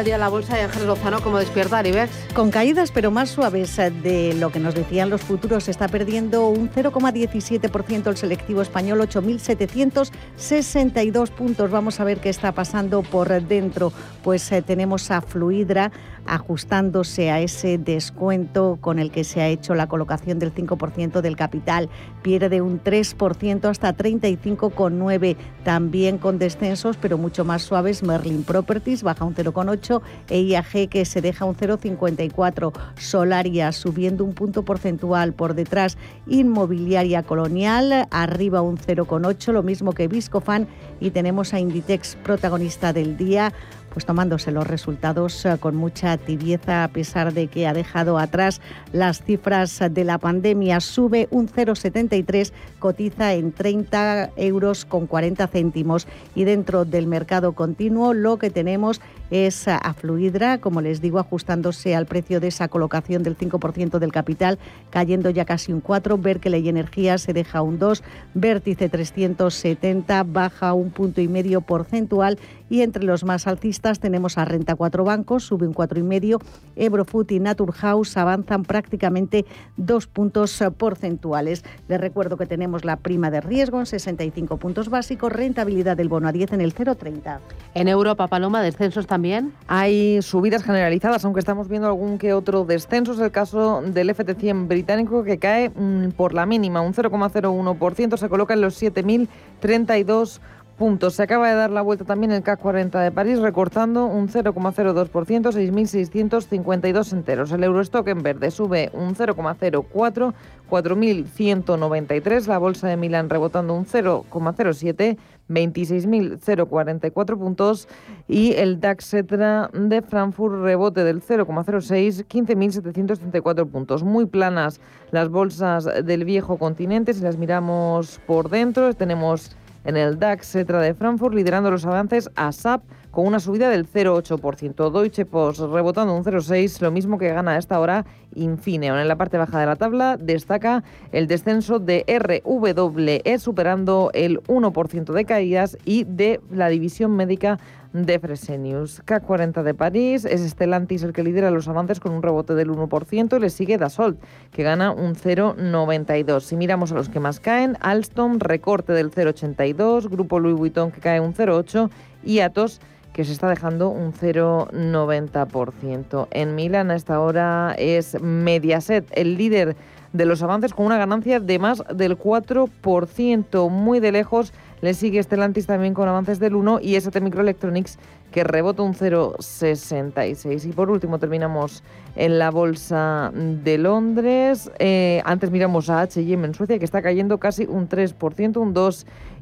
El día la bolsa de Ángel Lozano como despierta IBEX. Con caídas pero más suaves de lo que nos decían los futuros, está perdiendo un 0,17% el selectivo español, 8.762 puntos. Vamos a ver qué está pasando por dentro. Pues eh, tenemos a Fluidra ajustándose a ese descuento con el que se ha hecho la colocación del 5% del capital. Pierde un 3% hasta 35,9%. También con descensos, pero mucho más suaves. Merlin Properties baja un 0,8%. E IAG que se deja un 0,54%. Solaria subiendo un punto porcentual por detrás. Inmobiliaria Colonial arriba un 0,8%. Lo mismo que Viscofan. Y tenemos a Inditex protagonista del día pues tomándose los resultados eh, con mucha tibieza a pesar de que ha dejado atrás las cifras de la pandemia. Sube un 0,73, cotiza en 30 euros con 40 céntimos y dentro del mercado continuo lo que tenemos es a Fluidra, como les digo, ajustándose al precio de esa colocación del 5% del capital, cayendo ya casi un 4, Berkeley Energía se deja un 2, Vértice 370 baja un punto y medio porcentual y entre los más alcistas tenemos a Renta 4 Bancos, sube un 4,5, Ebrofood y Naturhaus avanzan prácticamente dos puntos porcentuales. Les recuerdo que tenemos la prima de riesgo en 65 puntos básicos, rentabilidad del bono a 10 en el 0,30. En Europa, Paloma, descensos también. Hay subidas generalizadas, aunque estamos viendo algún que otro descenso. Es el caso del FT100 británico que cae mm, por la mínima, un 0,01%, se coloca en los 7.032 puntos. Se acaba de dar la vuelta también el CAC 40 de París, recortando un 0,02%, 6.652 enteros. El Eurostock en verde sube un 0,04%, 4.193. La bolsa de Milán rebotando un 0,07%, 26.044 puntos. Y el DAX Etra de Frankfurt rebote del 0,06, 15.734 puntos. Muy planas las bolsas del viejo continente. Si las miramos por dentro, tenemos en el DAX Cetra de Frankfurt, liderando los avances a SAP con una subida del 0,8%. Deutsche Post rebotando un 0,6%, lo mismo que gana a esta hora Infineon. En la parte baja de la tabla destaca el descenso de RWE, superando el 1% de caídas y de la división médica de Fresenius. K40 de París es Stellantis el que lidera los avances con un rebote del 1% y le sigue Dassault, que gana un 0,92. Si miramos a los que más caen, Alstom recorte del 0,82, Grupo Louis Vuitton que cae un 0,8 y Atos que se está dejando un 0,90%. En Milán a esta hora es Mediaset, el líder de los avances con una ganancia de más del 4%, muy de lejos le sigue Stellantis también con avances del 1 y ST Microelectronics que rebota un 0,66. Y por último terminamos en la bolsa de Londres. Eh, antes miramos a H&M en Suecia que está cayendo casi un 3%, un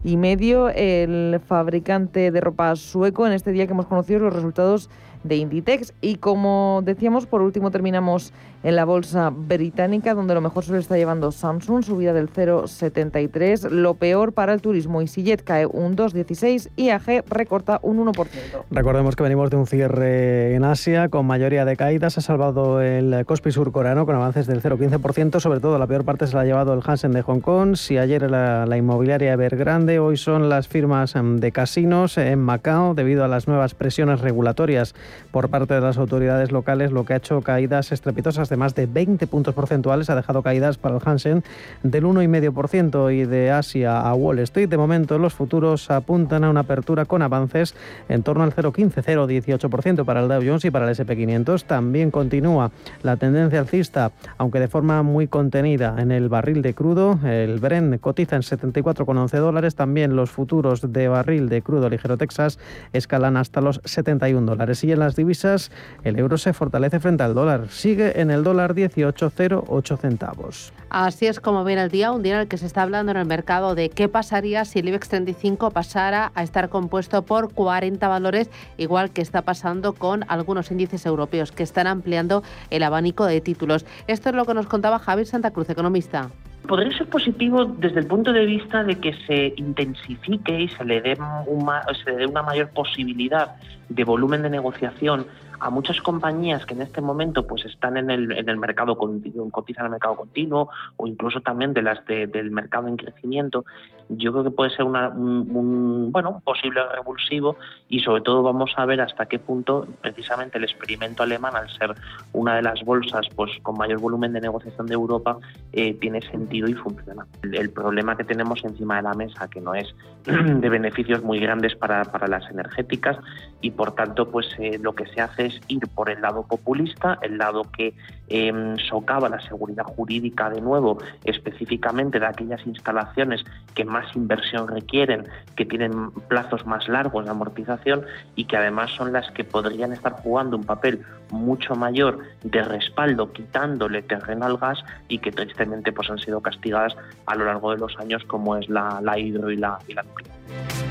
2,5%. El fabricante de ropa sueco en este día que hemos conocido los resultados de Inditex. Y como decíamos, por último terminamos en la bolsa británica, donde lo mejor se lo está llevando Samsung, subida del 0,73. Lo peor para el turismo. Sillet cae un 2,16 y AG recorta un 1%. Recordemos que venimos de un cierre en Asia con mayoría de caídas. Ha salvado el Kospi surcoreano con avances del 0,15%. Sobre todo la peor parte se la ha llevado el Hansen de Hong Kong. Si ayer la, la inmobiliaria Evergrande, hoy son las firmas em, de casinos en Macao debido a las nuevas presiones regulatorias por parte de las autoridades locales, lo que ha hecho caídas estrepitosas de más de 20 puntos porcentuales, ha dejado caídas para el Hansen del 1,5% y de Asia a Wall Street. De momento, los futuros apuntan a una apertura con avances en torno al 0,15, 0,18% para el Dow Jones y para el SP500. También continúa la tendencia alcista, aunque de forma muy contenida en el barril de crudo. El Brent cotiza en 74,11 dólares. También los futuros de barril de crudo ligero Texas escalan hasta los 71 dólares. Y en las divisas, el euro se fortalece frente al dólar. Sigue en el dólar 18,08 centavos. Así es como viene el día, un día en el que se está hablando en el mercado de qué pasaría si el IBEX 35 pasara a estar compuesto por 40 valores, igual que está pasando con algunos índices europeos que están ampliando el abanico de títulos. Esto es lo que nos contaba Javier Santa Cruz, economista. Podría ser positivo desde el punto de vista de que se intensifique y se le dé una, se le dé una mayor posibilidad de volumen de negociación a muchas compañías que en este momento pues están en el, en el mercado continuo, cotizan en el mercado continuo o incluso también de las del mercado en crecimiento, yo creo que puede ser una, un, bueno, un posible revulsivo y sobre todo vamos a ver hasta qué punto precisamente el experimento alemán, al ser una de las bolsas pues con mayor volumen de negociación de Europa, eh, tiene sentido y funciona. El, problema que tenemos encima de la mesa, que no es de beneficios muy grandes para, para las energéticas y por tanto pues eh, lo que se hace es ir por el lado populista, el lado que em, socava la seguridad jurídica de nuevo, específicamente de aquellas instalaciones que más inversión requieren, que tienen plazos más largos de amortización y que además son las que podrían estar jugando un papel mucho mayor de respaldo, quitándole terreno al gas y que tristemente pues han sido castigadas a lo largo de los años como es la, hidro y la, y la nuclear.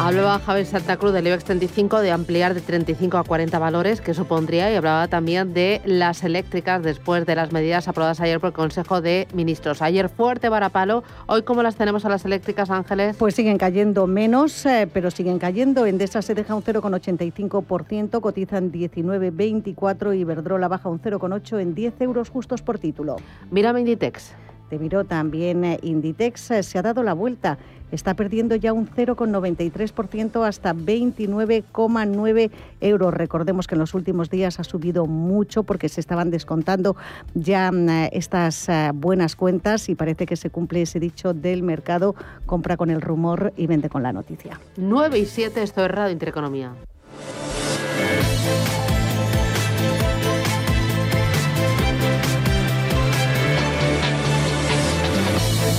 Hablaba Javier Santa Cruz del IBEX 35 de ampliar de 35 a 40 valores que supondría y hablaba también de las eléctricas después de las medidas aprobadas ayer por el Consejo de Ministros. Ayer fuerte varapalo, hoy cómo las tenemos a las eléctricas, Ángeles? Pues siguen cayendo menos, eh, pero siguen cayendo. Endesa se deja un 0,85%, cotizan 19,24 y Iberdrola baja un 0,8 en 10 euros justos por título. Mira Inditex. Te miró también eh, Inditex, eh, se ha dado la vuelta está perdiendo ya un 0,93% hasta 29,9 euros. Recordemos que en los últimos días ha subido mucho porque se estaban descontando ya mm, estas eh, buenas cuentas y parece que se cumple ese dicho del mercado, compra con el rumor y vende con la noticia. 9 y 7, esto es Radio Intereconomía.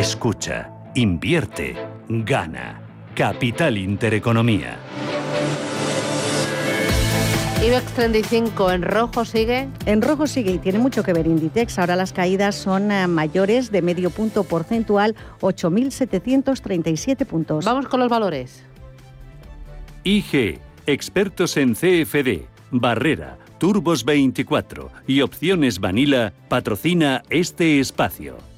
Escucha, invierte, gana. Capital Intereconomía. IBEX 35 en rojo sigue. En rojo sigue y tiene mucho que ver Inditex. Ahora las caídas son eh, mayores de medio punto porcentual, 8.737 puntos. Vamos con los valores. IG, expertos en CFD, Barrera, Turbos 24 y Opciones Vanilla patrocina este espacio.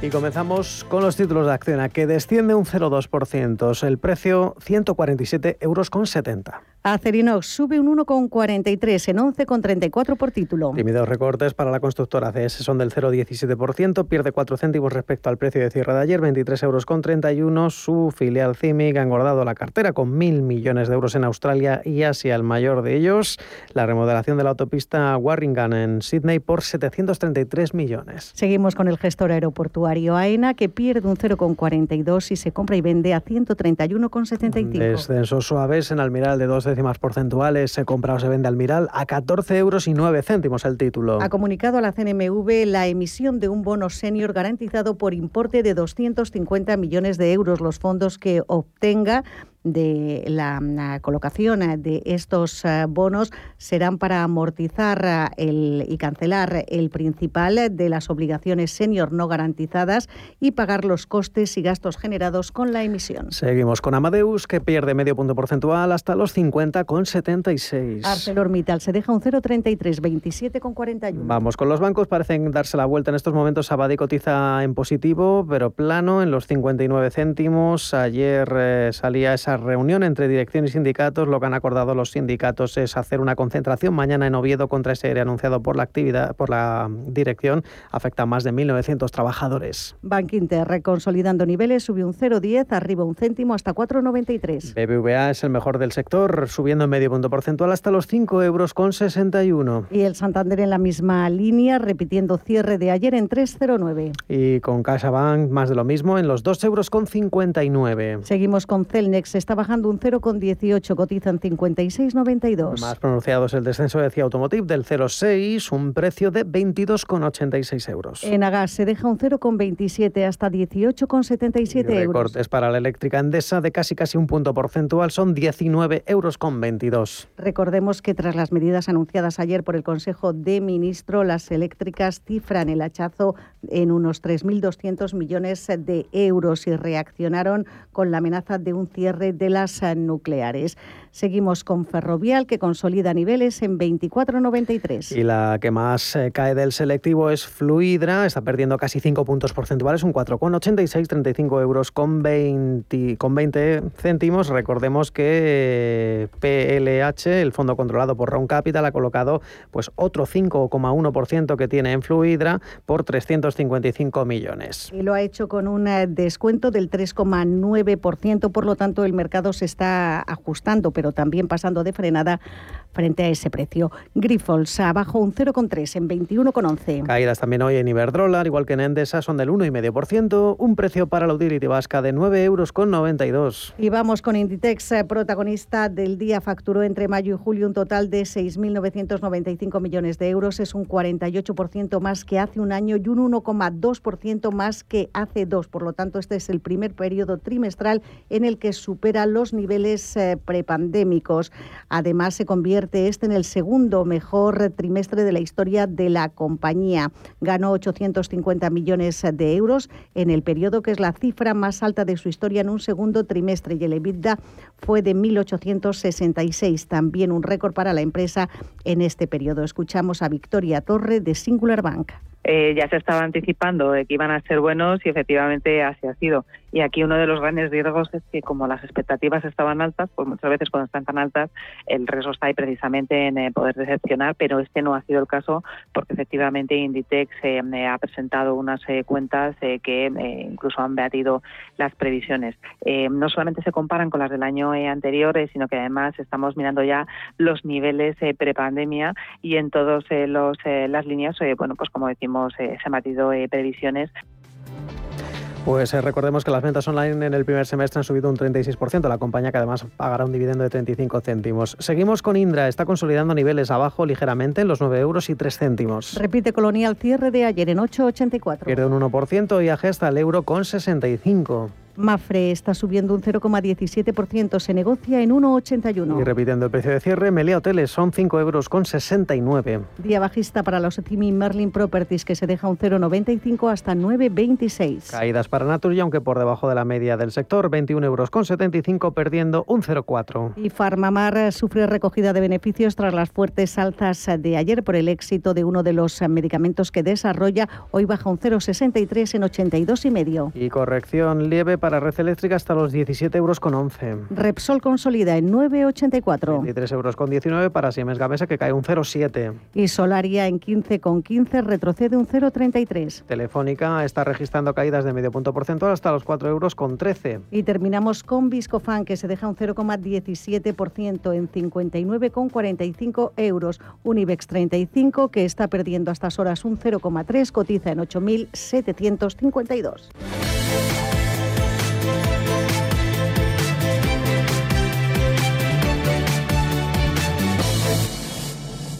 Y comenzamos con los títulos de Acciona, que desciende un 0,2%. El precio 147 euros con 70. Acerinox sube un 1,43 en 11,34 por título. Tímidos recortes para la constructora CS son del 0,17%, pierde 4 céntimos respecto al precio de cierre de ayer, 23 euros con 31. Su filial CIMIC ha engordado la cartera con mil millones de euros en Australia y Asia, el mayor de ellos. La remodelación de la autopista Warringham en Sydney por 733 millones. Seguimos con el gestor aeroportuario AENA, que pierde un 0,42 y se compra y vende a 131,75. Descensos suaves en Almiral de 2 porcentuales. Se compra o se vende Almiral a 14 euros y 9 céntimos el título. Ha comunicado a la CNMV la emisión de un bono senior garantizado por importe de 250 millones de euros. Los fondos que obtenga de la, colocación eh, de estos eh, bonos serán para amortizar eh, el, y cancelar el principal de las obligaciones senior no garantizadas y pagar los costes y gastos generados con la emisión. Seguimos con Amadeus, que pierde medio punto porcentual hasta los 50,76. ArcelorMittal se deja un 0,33, 27,41. Vamos con los bancos, parecen darse la vuelta en estos momentos. Sabadell cotiza en positivo, pero plano en los 59 céntimos. Ayer salía esa reunión entre dirección y sindicatos. Lo que han acordado los sindicatos es hacer una concentración mañana en Oviedo contra ese ERE anunciado por la actividad, por la dirección. Afecta a más de 1.900 trabajadores. Bank Inter, consolidando niveles, subió un 0,10, arriba un céntimo hasta 4,93. BBVA es el mejor del sector, subiendo en medio punto porcentual hasta los 5 euros con 61. Y el Santander en la misma línea, repitiendo cierre de ayer en 3,09. Y con CaixaBank más de lo mismo en los 2 euros con 59. Seguimos con Celnex, está bajando un 0,18, cotizan 56,92. Más pronunciado es el descenso de CIA Automotive del 0,6, un precio de 22,86 euros. En Agas se deja un 0,27 hasta 18,77 euros. Recortes para la eléctrica Endesa de casi casi un punto porcentual son 19 euros con 22. Recordemos que tras las medidas anunciadas ayer por el Consejo de Ministros, las eléctricas cifran el hachazo en unos 3.200 millones de euros y reaccionaron con la amenaza de un cierre de las nucleares. Seguimos con Ferrovial, que consolida niveles en 24,93. Y la que más eh, cae del selectivo es Fluidra, está perdiendo casi 5 puntos porcentuales, un 4,86, 35 euros con 20, con 20 céntimos. Recordemos que PLH, el fondo controlado por Round Capital, ha colocado pues otro 5,1% que tiene en Fluidra por 355 millones. Y lo ha hecho con un eh, descuento del 3,9%, por lo tanto el mercado se está ajustando pero también pasando de frenada frente a ese precio. Grifols abajo un 0,3 en 21,11. Caídas también hoy en Iberdrola, igual que en Endesa, son del 1,5%, un precio para la utility vasca de 9,92 euros. Y vamos con Inditex, eh, protagonista del día, facturó entre mayo y julio un total de 6.995 millones de euros, es un 48% más que hace un año y un 1,2% más que hace dos. Por lo tanto, este es el primer periodo trimestral en el que supera los niveles eh, prepandémicos Además, se convierte este en el segundo mejor trimestre de la historia de la compañía. Ganó 850 millones de euros en el periodo que es la cifra más alta de su historia en un segundo trimestre y el EBITDA fue de 1.866, también un récord para la empresa en este periodo. Escuchamos a Victoria Torre de Singular Bank. Eh, ya se estaba anticipando de que iban a ser buenos y efectivamente así ha sido. Y aquí uno de los grandes riesgos es que como las expectativas estaban altas, pues muchas veces cuando están tan altas, el riesgo está ahí precisamente en eh, poder decepcionar, pero este no ha sido el caso porque efectivamente Inditex eh, ha presentado unas cuentas que incluso han batido las previsiones. no solamente se comparan con las del año anterior, sino que además estamos mirando ya los niveles prepandemia y en todas las líneas, bueno, pues como decimos, eh, se han batido eh, previsiones. Pues eh, recordemos que las ventas online en el primer semestre han subido un 36%, la compañía que además pagará un dividendo de 35 céntimos. Seguimos con Indra, está consolidando niveles abajo ligeramente en los 9 euros y 3 céntimos. Repite Colonial cierre de ayer en 8,84. Pierde un 1% y hasta el euro con 65. Mafre está subiendo un 0,17%, se negocia en 1,81. Y repitiendo el precio de cierre, Melea Hoteles son 5 euros con 69. Día bajista para los Timi Merlin Properties que se deja un 0,95 hasta 9,26. Caídas para Naturgy, aunque por debajo de la media del sector, 21 euros con 75, perdiendo un 0,4. Y Farmamar sufre recogida de beneficios tras las fuertes alzas de ayer por el éxito de uno de los medicamentos que desarrolla. Hoy baja un 0,63 en 82,5. Y corrección leve para para red eléctrica hasta los 17 euros con 11. Repsol consolida en 9,84. 23 euros con 19 para Siemens Gamesa que cae un 0,7. Y Solaria en 15 con 15 retrocede un 0,33. Telefónica está registrando caídas de medio punto porcentual hasta los 4 euros con 13. Y terminamos con Viscofan que se deja un 0,17% en 59,45 euros. Unibex 35 que está perdiendo a estas horas un 0,3 cotiza en 8.752.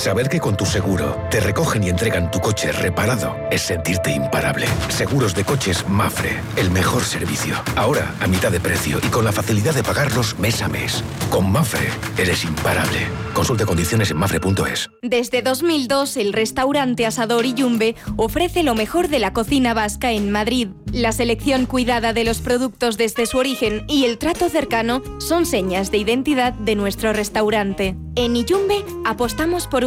Saber que con tu seguro te recogen y entregan tu coche reparado es sentirte imparable. Seguros de coches Mafre, el mejor servicio. Ahora a mitad de precio y con la facilidad de pagarlos mes a mes. Con Mafre eres imparable. Consulte condiciones en mafre.es. Desde 2002, el restaurante Asador Yumbe ofrece lo mejor de la cocina vasca en Madrid. La selección cuidada de los productos desde su origen y el trato cercano son señas de identidad de nuestro restaurante. En Iyumbe apostamos por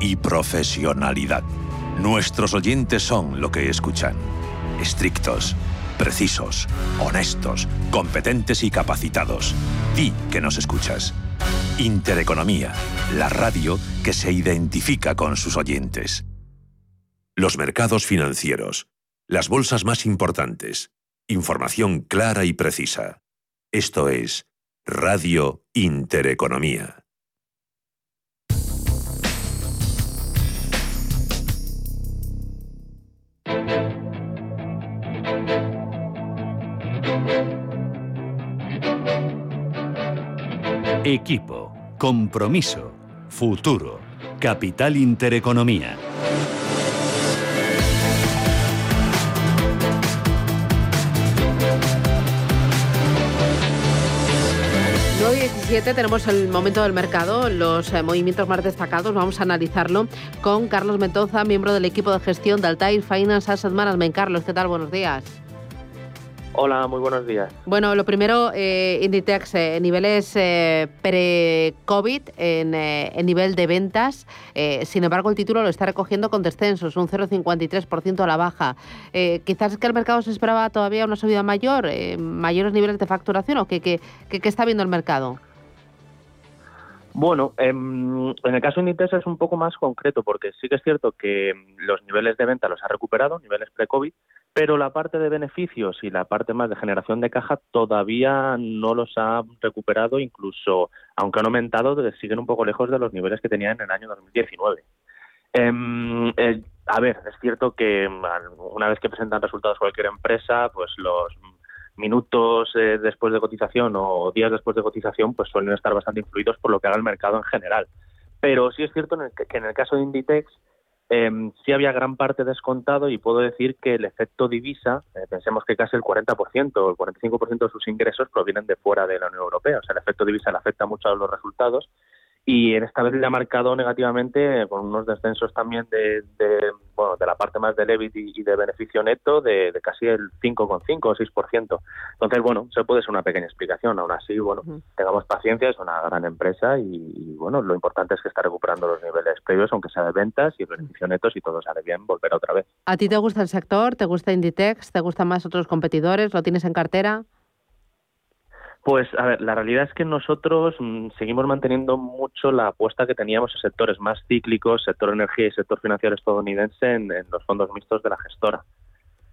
y profesionalidad. Nuestros oyentes son lo que escuchan. Estrictos, precisos, honestos, competentes y capacitados. Di que nos escuchas. Intereconomía, la radio que se identifica con sus oyentes. Los mercados financieros, las bolsas más importantes, información clara y precisa. Esto es Radio Intereconomía. Equipo, compromiso, futuro, capital intereconomía. 17 tenemos el momento del mercado, los eh, movimientos más destacados. Vamos a analizarlo con Carlos Mentoza, miembro del equipo de gestión de Altair Finance Asset Management. Carlos, ¿qué tal? Buenos días. Hola, muy buenos días. Bueno, lo primero, eh, Inditex, eh, niveles eh, pre-COVID en, en, nivel de ventas. sin embargo, el título lo está recogiendo con descensos, un 0,53% a la baja. quizás es que el mercado se esperaba todavía una subida mayor, mayores niveles de facturación o qué, qué, qué está viendo el mercado. Bueno, em, en, el caso de Inditex es un poco más concreto porque sí que es cierto que los niveles de venta los ha recuperado, niveles pre-COVID, pero la parte de beneficios y la parte más de generación de caja todavía no los ha recuperado, incluso aunque han aumentado, siguen un poco lejos de los niveles que tenían en el año 2019. Em, eh, a ver, es cierto que una vez que presentan resultados cualquier empresa, pues los minutos eh, después de cotización o días después de cotización pues suelen estar bastante influidos por lo que haga el mercado en general. Pero sí es cierto que, en el caso de Inditex eh, sí había gran parte descontado y puedo decir que el efecto divisa, eh, pensemos que casi el 40% o el 45% de sus ingresos provienen de fuera de la Unión Europea. O sea, el efecto divisa le afecta mucho a los resultados y en esta vez le ha marcado negativamente con unos descensos también de, bueno de la parte más del EBIT y, de beneficio neto de, casi el 5,5 o 6%. Entonces, bueno, se puede ser una pequeña explicación. Aún así, bueno, tengamos paciencia, es una gran empresa y, bueno, lo importante es que está recuperando los niveles previos, aunque sea de ventas y beneficio neto, si todo sale bien, volverá otra vez. ¿A ti te gusta el sector? ¿Te gusta Inditex? ¿Te gustan más otros competidores? ¿Lo tienes en cartera? Pues, a ver, la realidad es que nosotros mm, seguimos manteniendo mucho la apuesta que teníamos en sectores más cíclicos, sector energía y sector financiero estadounidense, en, los fondos mixtos de la gestora.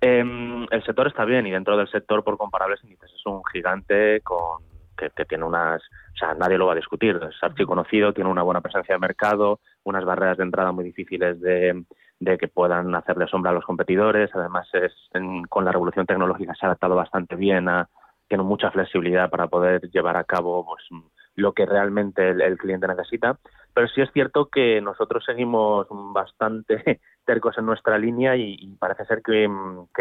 Em, el sector está bien y dentro del sector, por comparables índices, es un gigante con que, tiene unas, o sea, nadie lo va a discutir, es archiconocido, tiene una buena presencia de mercado, unas barreras de entrada muy difíciles de, que puedan hacerle sombra a los competidores, además es, con la revolución tecnológica se ha adaptado bastante bien a, tiene mucha flexibilidad para poder llevar a cabo pues, lo que realmente el, cliente necesita. Pero sí es cierto que nosotros seguimos bastante tercos en nuestra línea y, parece ser que,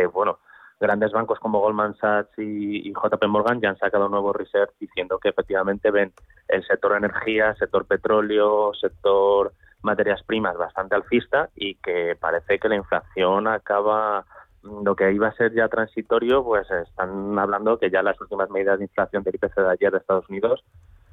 bueno, grandes bancos como Goldman Sachs y, y JP Morgan ya han sacado nuevos research diciendo que efectivamente ven el sector energía, sector petróleo, sector materias primas bastante alcista y que parece que la inflación acaba lo que iba a ser ya transitorio, pues están hablando que ya las últimas medidas de inflación del IPC de ayer de Estados Unidos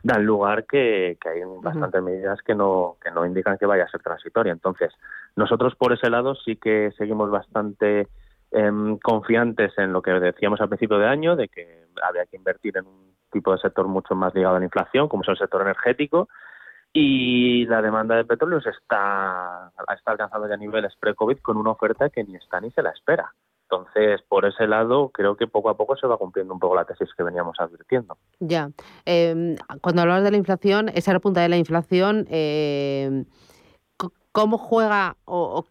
dan lugar que, hay bastantes medidas que no, que no indican que vaya a ser transitoria. Entonces, nosotros por ese lado sí que seguimos bastante em, confiantes en lo que decíamos al principio de año, de que había que invertir en un tipo de sector mucho más ligado a la inflación, como es el sector energético, y la demanda de petróleo está, está alcanzando ya niveles pre-COVID con una oferta que ni está ni se la espera. Entonces, por ese lado, creo que poco a poco se va cumpliendo un poco la tesis que veníamos advirtiendo. Ya. Em, cuando hablabas de la inflación, esa repunta de la inflación, eh, ¿cómo juega o,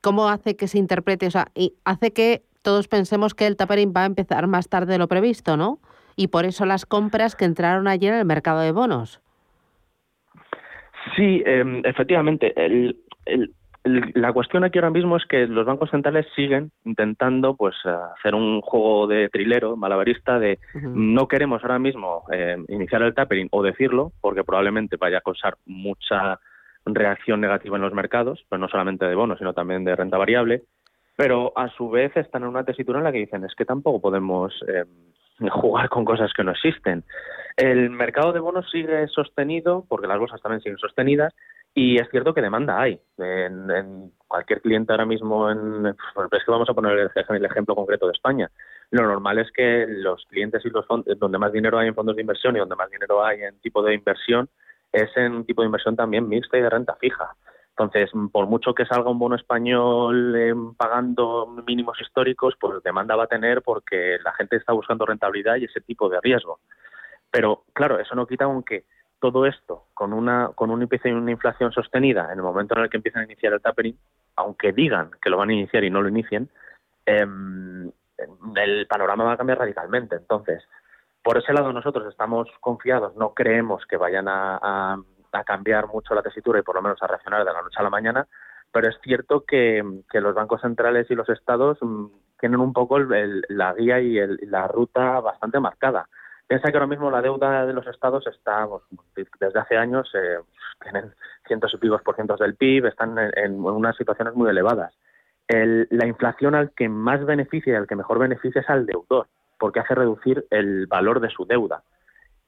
cómo hace que se interprete? O sea, y hace que todos pensemos que el tapering va a empezar más tarde de lo previsto, ¿no? Y por eso las compras que entraron ayer en el mercado de bonos. Sí, em, efectivamente. El, la cuestión aquí ahora mismo es que los bancos centrales siguen intentando pues hacer un juego de trilero, malabarista, de no queremos ahora mismo em, iniciar el tapering o decirlo, porque probablemente vaya a causar mucha reacción negativa en los mercados, pues no solamente de bonos, sino también de renta variable, pero a su vez están en una tesitura en la que dicen es que tampoco podemos em, jugar con cosas que no existen. El mercado de bonos sigue sostenido, porque las bolsas también siguen sostenidas, y es cierto que demanda hay. En, cualquier cliente ahora mismo, en, es que vamos a poner el, ejemplo concreto de España. Lo normal es que los clientes y los fondos, donde más dinero hay en fondos de inversión y donde más dinero hay en tipo de inversión, es en un tipo de inversión también mixta y de renta fija. Entonces, por mucho que salga un bono español eh, pagando mínimos históricos, pues demanda va a tener porque la gente está buscando rentabilidad y ese tipo de riesgo. Pero claro, eso no quita aunque todo esto con una con un IPC y una inflación sostenida en el momento en el que empiezan a iniciar el tapering, aunque digan que lo van a iniciar y no lo inicien, em, el panorama va a cambiar radicalmente. Entonces, por ese lado nosotros estamos confiados, no creemos que vayan a, cambiar mucho la tesitura y por lo menos a reaccionar de la noche a la mañana, pero es cierto que, los bancos centrales y los estados mm, tienen un poco la guía y la ruta bastante marcada. Piensa que ahora mismo la deuda de los estados está, pues, desde hace años, eh, tienen cientos y picos por cientos del PIB, están en, unas situaciones muy elevadas. la inflación al que más beneficia y al que mejor beneficia es al deudor, porque hace reducir el valor de su deuda.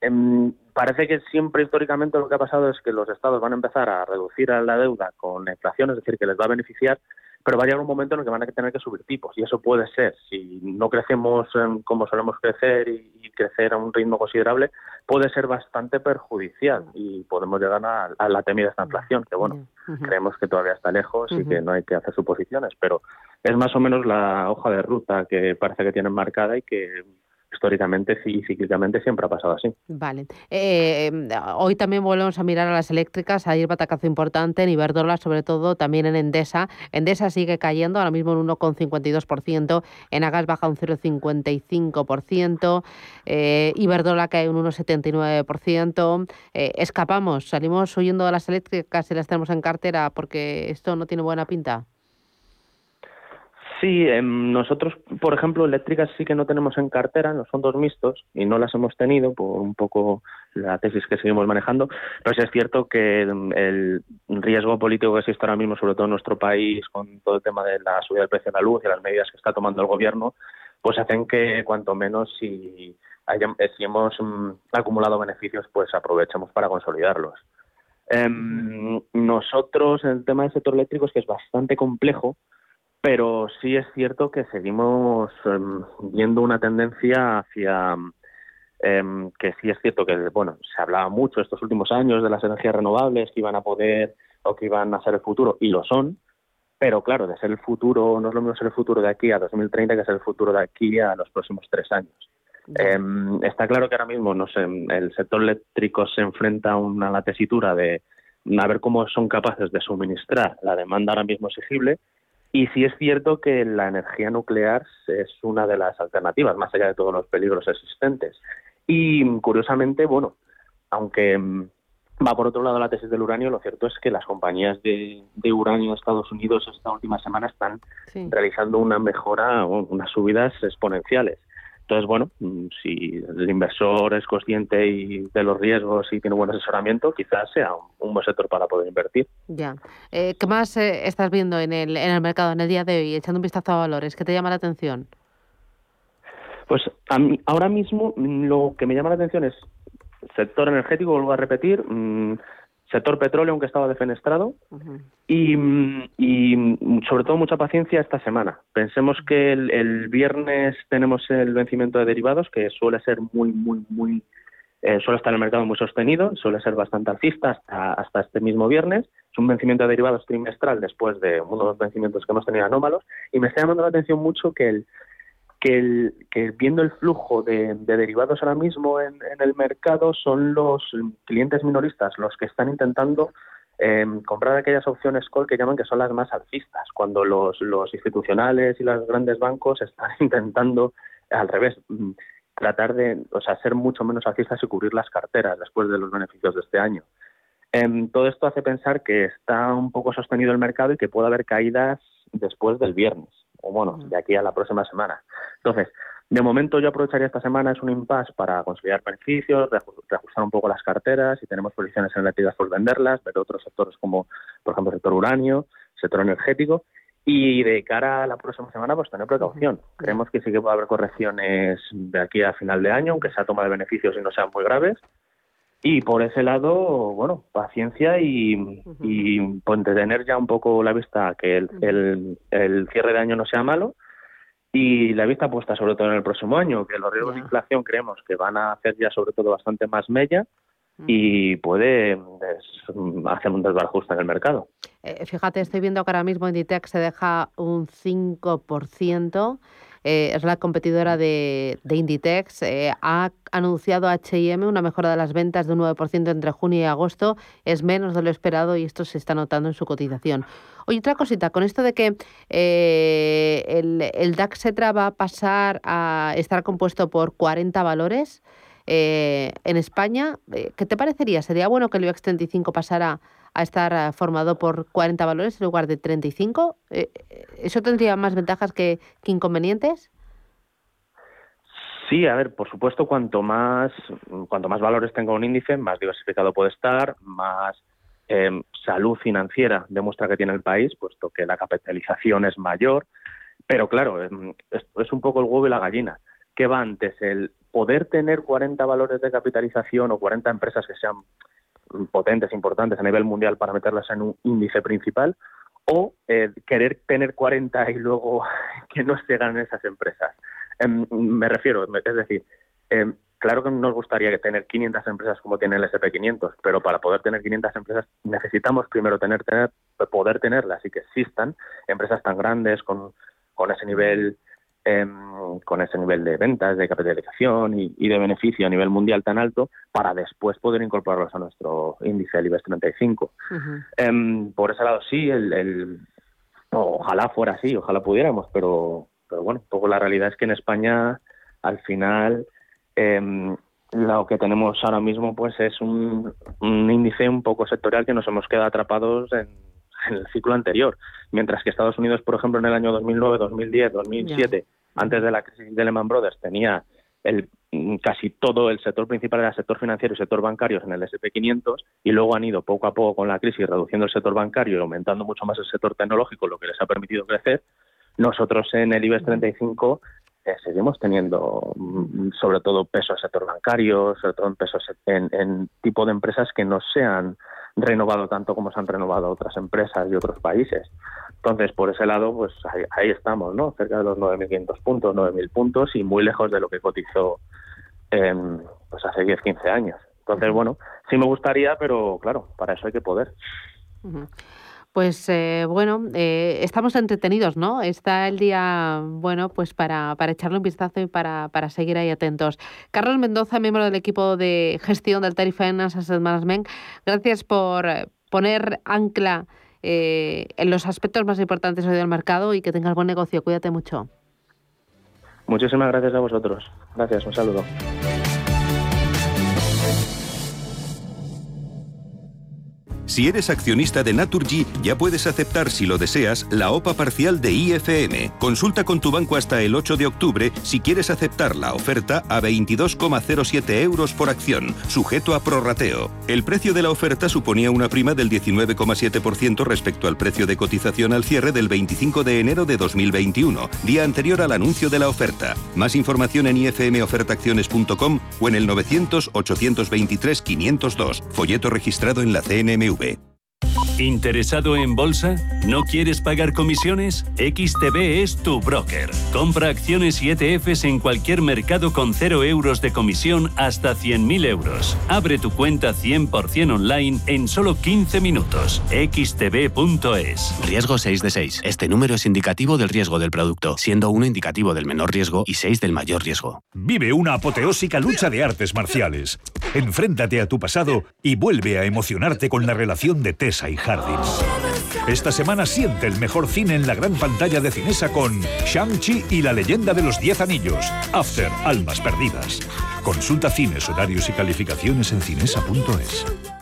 Em, parece que siempre históricamente lo que ha pasado es que los estados van a empezar a reducir la deuda con la inflación, es decir, que les va a beneficiar, pero va a llegar un momento en el que van a tener que subir tipos y eso puede ser, si no crecemos como solemos crecer y, crecer a un ritmo considerable, puede ser bastante perjudicial y podemos llegar a, la temida esta inflación, que bueno, creemos que todavía está lejos y que no hay que hacer suposiciones, pero es más o menos la hoja de ruta que parece que tienen marcada y que históricamente y cíclicamente siempre ha pasado así. Vale. Eh, hoy también volvemos a mirar a las eléctricas. Ayer batacazo importante en Iberdrola, sobre todo también en Endesa. Endesa sigue cayendo, ahora mismo en 1,52%. En Agas baja un 0,55%. Eh, Iberdrola cae un 1,79%. Eh, escapamos, salimos huyendo de las eléctricas y las tenemos en cartera porque esto no tiene buena pinta. Sí, em, nosotros, por ejemplo, eléctricas sí que no tenemos en cartera, no son dos mixtos y no las hemos tenido por un poco la tesis que seguimos manejando, pero sí es cierto que em, el riesgo político que existe ahora mismo, sobre todo en nuestro país, con todo el tema de la subida del precio de la luz y las medidas que está tomando el gobierno, pues hacen que cuanto menos si, eh, si hemos mm, acumulado beneficios, pues aprovechemos para consolidarlos. Em, nosotros, el tema del sector eléctrico es que es bastante complejo, pero sí es cierto que seguimos em, viendo una tendencia hacia em, que sí es cierto que bueno se hablaba mucho estos últimos años de las energías renovables que iban a poder o que iban a ser el futuro y lo son. Pero claro de ser el futuro no es lo mismo ser el futuro de aquí a 2030 que ser el futuro de aquí a los próximos tres años. Em, está claro que ahora mismo no sé, el sector eléctrico se enfrenta a una tesitura de a ver cómo son capaces de suministrar la demanda ahora mismo exigible y sí es cierto que la energía nuclear es una de las alternativas, más allá de todos los peligros existentes. Y curiosamente, bueno, aunque mm, va por otro lado la tesis del uranio, lo cierto es que las compañías de, uranio de Estados Unidos esta última semana están realizando una mejora, unas subidas exponenciales. Entonces, bueno, mm, si el inversor es consciente y de los riesgos y tiene buen asesoramiento, quizás sea un, buen sector para poder invertir. Ya. Eh, ¿Qué más eh, estás viendo en el, en el mercado en el día de hoy, echando un vistazo a valores? ¿Qué te llama la atención? Pues a mí, ahora mismo mm, lo que me llama la atención es sector energético, vuelvo a repetir, mm, sector petróleo, aunque estaba defenestrado, y, y, sobre todo mucha paciencia esta semana. Pensemos que el, viernes tenemos el vencimiento de derivados, que suele ser muy, muy, muy, eh, suele estar en el mercado muy sostenido, suele ser bastante alcista hasta, hasta este mismo viernes. Es un vencimiento de derivados trimestral después de uno de los vencimientos que hemos tenido anómalos, y me está llamando la atención mucho que el que, el, que viendo el flujo de, derivados ahora mismo en, el mercado son los clientes minoristas los que están intentando em, comprar aquellas opciones call que llaman que son las más alcistas, cuando los, institucionales y los grandes bancos están intentando al revés mm, tratar de o sea, ser mucho menos alcistas y cubrir las carteras después de los beneficios de este año. Em, todo esto hace pensar que está un poco sostenido el mercado y que puede haber caídas después del viernes o bueno, de aquí a la próxima semana. Entonces, de momento yo aprovecharía esta semana, es un impasse para consolidar beneficios, reajustar un poco las carteras, si tenemos posiciones en por pues venderlas, ver otros sectores como, por ejemplo, el sector uranio, sector energético, y de cara a la próxima semana, pues tener precaución. Creemos que sí que puede haber correcciones de aquí a final de año, aunque sea toma de beneficios y no sean muy graves, y por ese lado, bueno, paciencia y, y pues, tener ya un poco la vista que el, el, cierre de año no sea malo y la vista puesta sobre todo en el próximo año, que los riesgos de inflación creemos que van a hacer ya sobre todo bastante más mella y puede hacer un desbarajuste en el mercado. Eh, fíjate, estoy viendo que ahora mismo Inditex se deja un 5%. Eh, es la competidora de, Inditex, eh, ha anunciado H&M una mejora de las ventas de un 9% entre junio y agosto, es menos de lo esperado y esto se está notando en su cotización. Oye, otra cosita, con esto de que eh, el, el DAX va a pasar a estar compuesto por 40 valores, en España, ¿qué te parecería? ¿Sería bueno que el IBEX 35 pasara a estar eh, formado por 40 valores en lugar de 35. Eh, ¿Eso tendría más ventajas que, inconvenientes? Sí, a ver, por supuesto, cuanto más, cuanto más valores tenga un índice, más diversificado puede estar, más em, salud financiera demuestra que tiene el país, puesto que la capitalización es mayor. Pero claro, em, es, es un poco el huevo y la gallina. ¿Qué va antes? ¿El poder tener 40 valores de capitalización o 40 empresas que sean potentes, importantes a nivel mundial para meterlas en un índice principal, o eh, querer tener 40 y luego que no se ganen esas empresas. Em, me refiero, es decir, em, claro que nos gustaría tener 500 empresas como tiene el SP500, pero para poder tener 500 empresas necesitamos primero tener, tener poder tenerlas y que existan empresas tan grandes con, con ese nivel Em, con ese nivel de ventas, de capitalización y, de beneficio a nivel mundial tan alto para después poder incorporarlos a nuestro índice del IBEX 35. Em, por ese lado sí, el, ojalá fuera así, ojalá pudiéramos, pero, pero bueno, poco la realidad es que en España al final em, lo que tenemos ahora mismo pues es un, índice un poco sectorial que nos hemos quedado atrapados en, el ciclo anterior. Mientras que Estados Unidos, por ejemplo, en el año 2009, 2010, 2007, antes de la crisis de Lehman Brothers, tenía el, casi todo el sector principal era el sector financiero y sector bancario en el SP500 y luego han ido poco a poco con la crisis reduciendo el sector bancario y aumentando mucho más el sector tecnológico, lo que les ha permitido crecer. Nosotros en el IBEX 35 eh, seguimos teniendo mm, sobre todo peso en sector bancario, sobre todo en pesos en, en tipo de empresas que no sean renovado tanto como se han renovado otras empresas y otros países. Entonces, por ese lado, pues ahí, estamos, ¿no? Cerca de los 9.500 puntos, 9.000 puntos y muy lejos de lo que cotizó pues hace 10, 15 años. Entonces, bueno, sí me gustaría, pero claro, para eso hay que poder. Pues eh, bueno, eh, estamos entretenidos, ¿no? Está el día, bueno, pues para, para echarle un vistazo y para, para seguir ahí atentos. Carlos Mendoza, miembro del equipo de gestión del Tarifa Finance Asset Management, gracias por poner ancla eh, en los aspectos más importantes hoy del mercado y que tengas buen negocio. Cuídate mucho. Muchísimas gracias a vosotros. Gracias, un saludo. Si eres accionista de Naturgy, ya puedes aceptar, si lo deseas, la OPA parcial de IFM. Consulta con tu banco hasta el 8 de octubre si quieres aceptar la oferta a 22,07 euros por acción, sujeto a prorrateo. El precio de la oferta suponía una prima del 19,7% respecto al precio de cotización al cierre del 25 de enero de 2021, día anterior al anuncio de la oferta. Más información en ifmofertaacciones.com o en el 900 823 502, folleto registrado en la CNMV www ¿Interesado en bolsa? ¿No quieres pagar comisiones? XTB es tu broker. Compra acciones y ETFs en cualquier mercado con 0 euros de comisión hasta 100.000 euros. Abre tu cuenta 100% online en solo 15 minutos. xtb.es. Riesgo 6 de 6. Este número es indicativo del riesgo del producto, siendo 1 indicativo del menor riesgo y 6 del mayor riesgo. Vive una apoteósica lucha de artes marciales. Enfréntate a tu pasado y vuelve a emocionarte con la relación de Esta semana siente el mejor cine en la gran pantalla de Cinesa con Shang-Chi y la leyenda de los Diez Anillos. After, Almas Perdidas. Consulta cines, horarios y calificaciones en cinesa.es.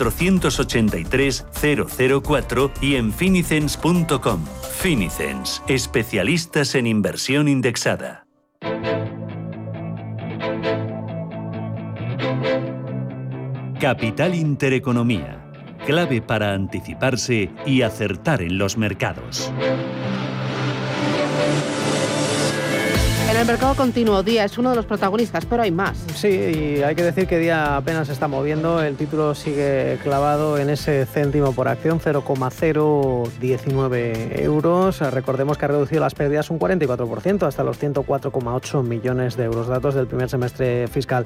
483 004 y en finicens.com. Finicens, especialistas en inversión indexada. Capital Intereconomía, clave para anticiparse y acertar en los mercados. En el mercado continuo, Día es uno de los protagonistas, pero hay más. Sí, y hay que decir que Día apenas se está moviendo. El título sigue clavado en ese céntimo por acción, 0,019 euros. Recordemos que ha reducido las pérdidas un 44%, hasta los 104,8 millones de euros. Datos del primer semestre fiscal.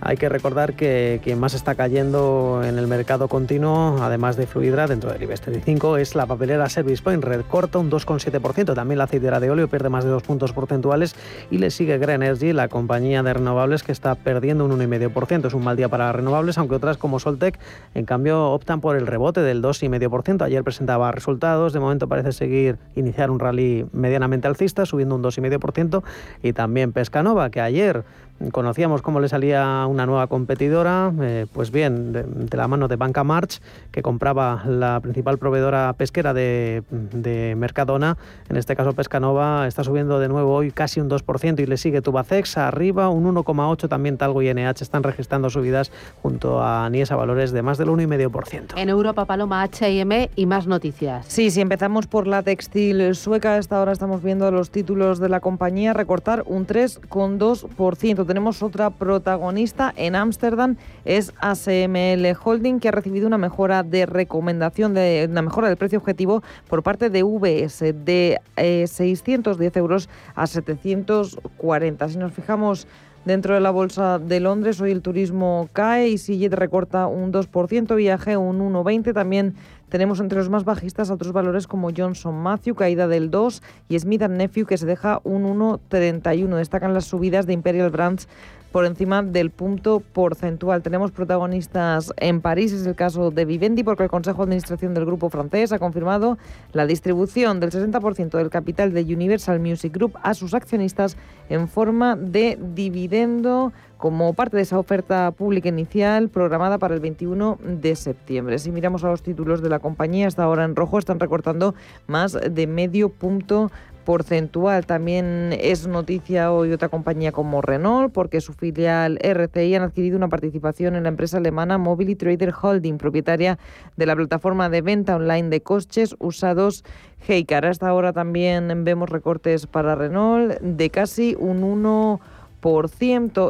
Hay que recordar que quien más está cayendo en el mercado continuo, además de Fluidra, dentro del IBEX 35, es la papelera Service Point. Recorta un 2,7%. También la aceitera de óleo pierde más de dos puntos porcentuales y le sigue Green Energy, la compañía de renovables que está perdiendo un 1,5%. Es un mal día para renovables, aunque otras como Soltec, en cambio, optan por el rebote del 2,5%. Ayer presentaba resultados, de momento parece seguir iniciar un rally medianamente alcista, subiendo un 2,5%, y también Pescanova, que ayer conocíamos cómo le salía una nueva competidora, eh, pues bien, de, la mano de Banca March, que compraba la principal proveedora pesquera de, de, Mercadona, en este caso Pescanova, está subiendo de nuevo hoy casi un 2% y le sigue Tubacex arriba, un 1,8%, también Talgo y NH están registrando subidas junto a Niesa Valores de más del 1,5%. En Europa, Paloma, H&M y más noticias. Sí, si empezamos por la textil sueca, a esta hora estamos viendo los títulos de la compañía recortar un 3,2% tenemos otra protagonista en Ámsterdam, es ASML Holding, que ha recibido una mejora de recomendación, de una mejora del precio objetivo por parte de VS de 610 eh, euros a 740. Si nos fijamos Dentro de la bolsa de Londres hoy el turismo cae y Sillet recorta un 2%, viaje un 1,20%. También tenemos entre los más bajistas otros valores como Johnson Matthew, caída del 2, y Smith Nephew, que se deja un 1,31. Destacan las subidas de Imperial Brands por encima del punto porcentual. Tenemos protagonistas en París, es el caso de Vivendi, porque el Consejo de Administración del grupo francés ha confirmado la distribución del 60% del capital de Universal Music Group a sus accionistas en forma de dividendo como parte de esa oferta pública inicial programada para el 21 de septiembre. Si miramos a los títulos de la compañía, hasta ahora en rojo están recortando más de medio punto porcentual. También es noticia hoy otra compañía como Renault, porque su filial RCI han adquirido una participación en la empresa alemana Mobility Trader Holding, propietaria de la plataforma de venta online de coches usados Heycar. Hasta ahora también vemos recortes para Renault de casi un 1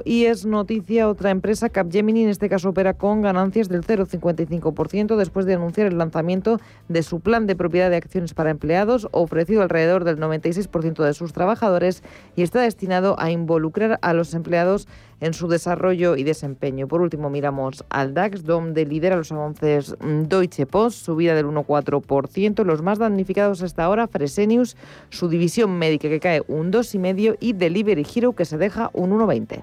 y es noticia otra empresa, Capgemini, en este caso opera con ganancias del 0,55% después de anunciar el lanzamiento de su plan de propiedad de acciones para empleados, ofrecido alrededor del 96% de sus trabajadores y está destinado a involucrar a los empleados en su desarrollo y desempeño. Por último, miramos al DAX, donde lidera los avances mm, Deutsche Post, subida del 1,4%. Los más damnificados hasta ahora, Fresenius, su división médica que cae un 2,5% y Delivery Hero que se deja un 1,20%.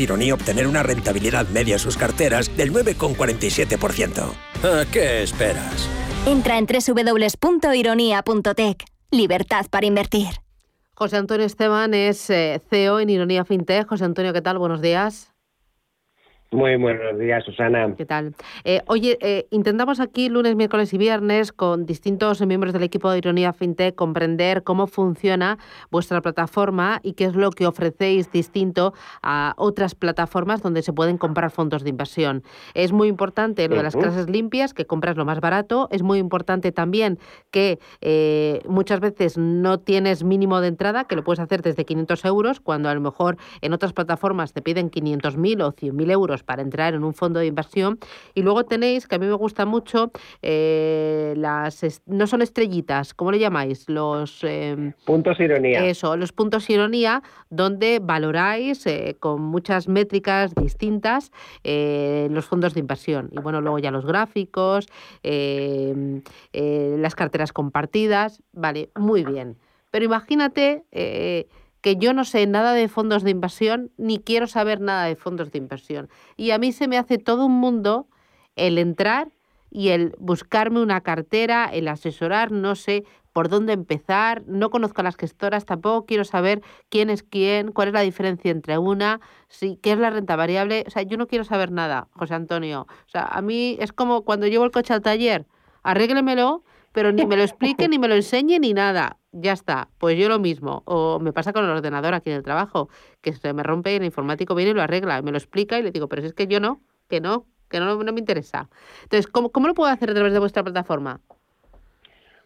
Ironía obtener una rentabilidad media en sus carteras del 9,47%. ¿A qué esperas? Entra en www.ironía.tech. Libertad para invertir. José Antonio Esteban es eh, CEO en Ironía FinTech. José Antonio, ¿qué tal? Buenos días. Muy buenos días, Susana. ¿Qué tal? Eh, oye, eh, intentamos aquí lunes, miércoles y viernes con distintos miembros del equipo de Ironía FinTech comprender cómo funciona vuestra plataforma y qué es lo que ofrecéis distinto a otras plataformas donde se pueden comprar fondos de inversión. Es muy importante lo de las clases limpias, que compras lo más barato. Es muy importante también que eh, muchas veces no tienes mínimo de entrada, que lo puedes hacer desde 500 euros, cuando a lo mejor en otras plataformas te piden 500.000 o 100.000 euros para entrar en un fondo de inversión. Y luego tenéis, que a mí me gusta mucho, eh, las no son estrellitas, ¿cómo le llamáis? Los em, puntos ironía. Eso, los puntos ironía, donde valoráis eh, con muchas métricas distintas eh, los fondos de inversión. Y bueno, luego ya los gráficos, em, las carteras compartidas, vale, muy bien. Pero imagínate que yo no sé nada de fondos de inversión ni quiero saber nada de fondos de inversión. Y a mí se me hace todo un mundo el entrar y el buscarme una cartera, el asesorar, no sé por dónde empezar, no conozco a las gestoras, tampoco quiero saber quién es quién, cuál es la diferencia entre una, si, qué es la renta variable, o sea, yo no quiero saber nada, José Antonio. O sea, a mí es como cuando llevo el coche al taller, arréglemelo, pero ni me lo explique, ni me lo enseñe, ni nada ya está, pues yo lo mismo. O me pasa con el ordenador aquí en el trabajo, que se me rompe y el informático viene y lo arregla, me lo explica y le digo, pero si es que yo no, que no, que no, no me interesa. Entonces, ¿cómo, ¿cómo lo puedo hacer a través de vuestra plataforma?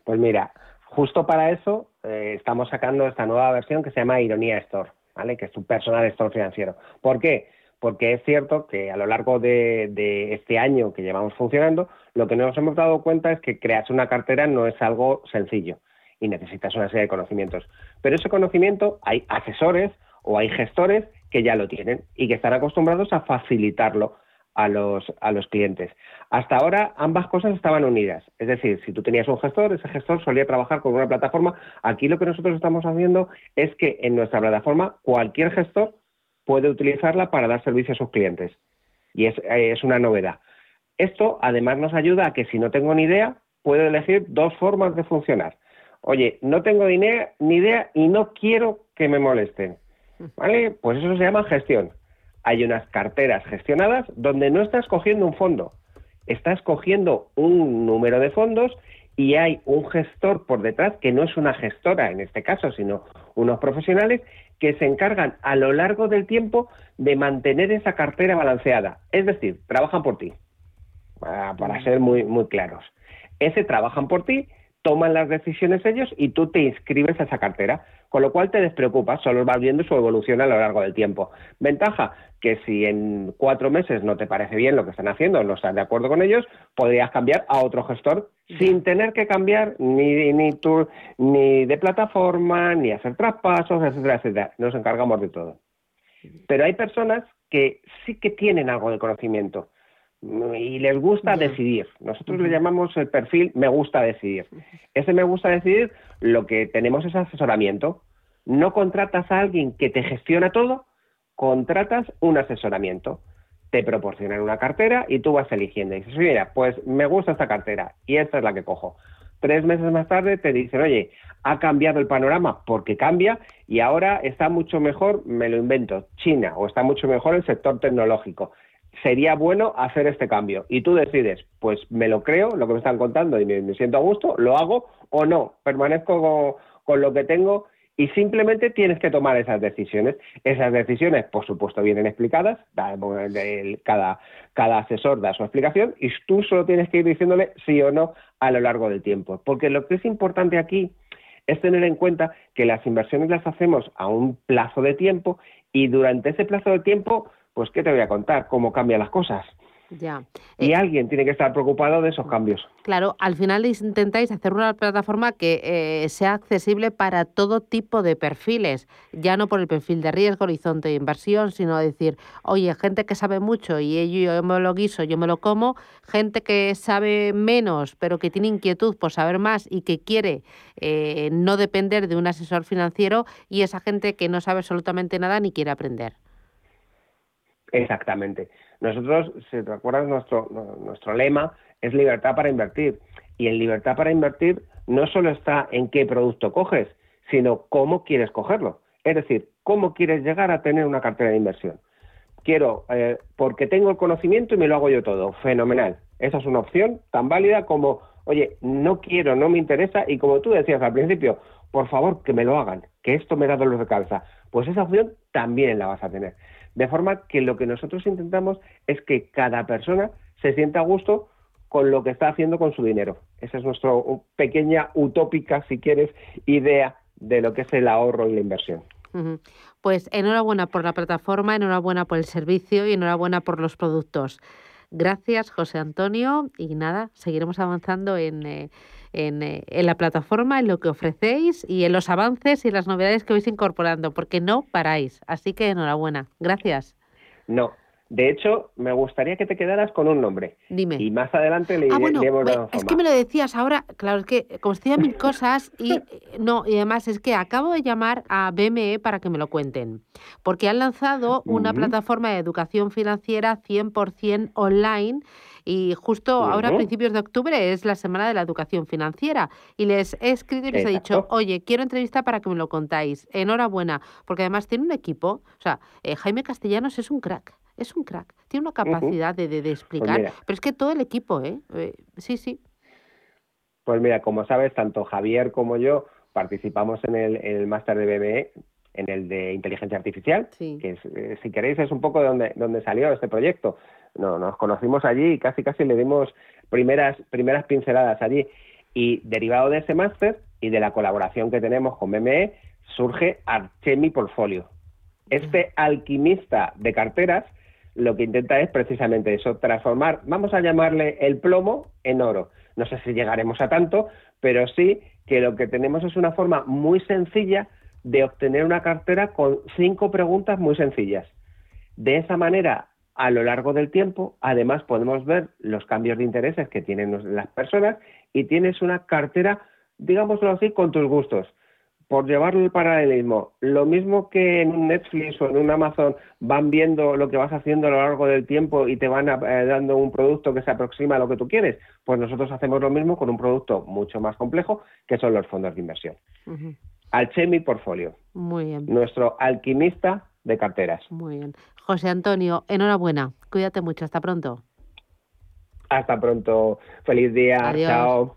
Pues mira, justo para eso eh, estamos sacando esta nueva versión que se llama Ironía Store, ¿vale? Que es tu personal store financiero. ¿Por qué? Porque es cierto que a lo largo de, de este año que llevamos funcionando, lo que nos hemos dado cuenta es que crearse una cartera no es algo sencillo y necesitas una serie de conocimientos. Pero ese conocimiento hay asesores o hay gestores que ya lo tienen y que están acostumbrados a facilitarlo a los, a los clientes. Hasta ahora ambas cosas estaban unidas. Es decir, si tú tenías un gestor, ese gestor solía trabajar con una plataforma. Aquí lo que nosotros estamos haciendo es que en nuestra plataforma cualquier gestor puede utilizarla para dar servicio a sus clientes. Y es, es una novedad. Esto además nos ayuda a que si no tengo ni idea, puedo elegir dos formas de funcionar oye, no tengo ni idea y no quiero que me molesten. ¿Vale? Pues eso se llama gestión. Hay unas carteras gestionadas donde no estás cogiendo un fondo, estás cogiendo un número de fondos y hay un gestor por detrás que no es una gestora en este caso, sino unos profesionales que se encargan a lo largo del tiempo de mantener esa cartera balanceada. Es decir, trabajan por ti, para, para ser muy, muy claros. Ese trabajan por ti toman las decisiones ellos y tú te inscribes a esa cartera, con lo cual te despreocupas, solo vas viendo su evolución a lo largo del tiempo. Ventaja, que si en cuatro meses no te parece bien lo que están haciendo, no estás de acuerdo con ellos, podrías cambiar a otro gestor sin tener que cambiar ni, ni, ni de plataforma, ni hacer traspasos, etcétera, etcétera. Nos encargamos de todo. Pero hay personas que sí que tienen algo de conocimiento y les gusta decidir. Nosotros le llamamos el perfil me gusta decidir. Ese me gusta decidir lo que tenemos es asesoramiento. No contratas a alguien que te gestiona todo, contratas un asesoramiento. Te proporcionan una cartera y tú vas eligiendo. Y dices, mira, pues me gusta esta cartera y esta es la que cojo. Tres meses más tarde te dicen, oye, ha cambiado el panorama porque cambia y ahora está mucho mejor, me lo invento, China, o está mucho mejor el sector tecnológico sería bueno hacer este cambio. Y tú decides, pues me lo creo, lo que me están contando y me, siento a gusto, lo hago o no, permanezco con, lo que tengo y simplemente tienes que tomar esas decisiones. Esas decisiones, por supuesto, vienen explicadas, cada, cada asesor da su explicación y tú solo tienes que ir diciéndole sí o no a lo largo del tiempo. Porque lo que es importante aquí es tener en cuenta que las inversiones las hacemos a un plazo de tiempo y durante ese plazo de tiempo, pues, ¿qué te voy a contar? ¿Cómo cambian las cosas? Ya. Y eh, alguien tiene que estar preocupado de esos cambios. Claro, al final intentáis hacer una plataforma que eh, sea accesible para todo tipo de perfiles, ya no por el perfil de riesgo, horizonte de inversión, sino decir, oye, gente que sabe mucho y yo me lo guiso, yo me lo como, gente que sabe menos, pero que tiene inquietud por saber más y que quiere eh, no depender de un asesor financiero y esa gente que no sabe absolutamente nada ni quiere aprender. Exactamente. Nosotros, si te acuerdas, nuestro, nuestro lema es libertad para invertir. Y en libertad para invertir no solo está en qué producto coges, sino cómo quieres cogerlo. Es decir, cómo quieres llegar a tener una cartera de inversión. Quiero, eh, porque tengo el conocimiento y me lo hago yo todo. Fenomenal. Esa es una opción tan válida como, oye, no quiero, no me interesa y como tú decías al principio, por favor, que me lo hagan, que esto me da dolor de cabeza. Pues esa opción también la vas a tener. De forma que lo que nosotros intentamos es que cada persona se sienta a gusto con lo que está haciendo con su dinero. Esa es nuestra pequeña utópica, si quieres, idea de lo que es el ahorro y la inversión. Pues enhorabuena por la plataforma, enhorabuena por el servicio y enhorabuena por los productos. Gracias, José Antonio, y nada, seguiremos avanzando en, eh, eh, en, la plataforma, en lo que ofrecéis y en los avances y las novedades que vais incorporando, porque no paráis. Así que enhorabuena. Gracias. No, de hecho, me gustaría que te quedaras con un nombre. Dime. Y más adelante le, ah, bueno, dado Es que me lo decías ahora, claro, es que como estoy a mil cosas y no, y además es que acabo de llamar a BME para que me lo cuenten, porque han lanzado una plataforma de educación financiera 100% online y justo ahora, a principios de octubre, es la Semana de la Educación Financiera. Y les he escrito y les he dicho, oye, quiero entrevista para que me lo contáis. Enhorabuena, porque además tiene un equipo. O sea, eh, Jaime Castellanos es un crack. Es un crack. Tiene una capacidad de, de, pues explicar. pero es que todo el equipo, ¿eh? ¿eh? Sí, sí. Pues mira, como sabes, tanto Javier como yo participamos en el, el máster de BBE, en el de inteligencia artificial, que eh, si queréis es un poco de donde, donde salió este proyecto no, nos conocimos allí y casi casi le dimos primeras, primeras pinceladas allí. Y derivado de ese máster y de la colaboración que tenemos con BME, surge Archemi Portfolio. Este alquimista de carteras lo que intenta es precisamente eso, transformar, vamos a llamarle el plomo en oro. No sé si llegaremos a tanto, pero sí que lo que tenemos es una forma muy sencilla de obtener una cartera con cinco preguntas muy sencillas. De esa manera a lo largo del tiempo, además podemos ver los cambios de intereses que tienen las personas y tienes una cartera, digámoslo así, con tus gustos. Por llevarlo el paralelismo, lo mismo que en un Netflix o en un Amazon van viendo lo que vas haciendo a lo largo del tiempo y te van eh, dando un producto que se aproxima a lo que tú quieres, pues nosotros hacemos lo mismo con un producto mucho más complejo que son los fondos de inversión. Alchemy Portfolio. Muy bien. Nuestro alquimista de carteras. Muy bien. José Antonio, enhorabuena. Cuídate mucho. Hasta pronto. Hasta pronto. Feliz día. Chao.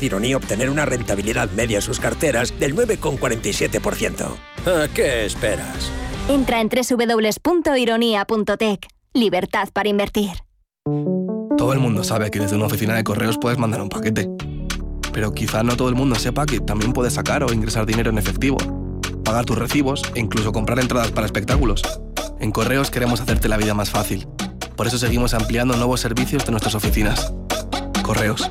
de Ironía obtener una rentabilidad media en sus carteras del 9,47%. ¿A qué esperas? Entra en www.ironía.tech. Libertad para invertir. Todo el mundo sabe que desde una oficina de correos puedes mandar un paquete. Pero quizá no todo el mundo sepa que también puedes sacar o ingresar dinero en efectivo, pagar tus recibos e incluso comprar entradas para espectáculos. En Correos queremos hacerte la vida más fácil. Por eso seguimos ampliando nuevos servicios de nuestras oficinas. Correos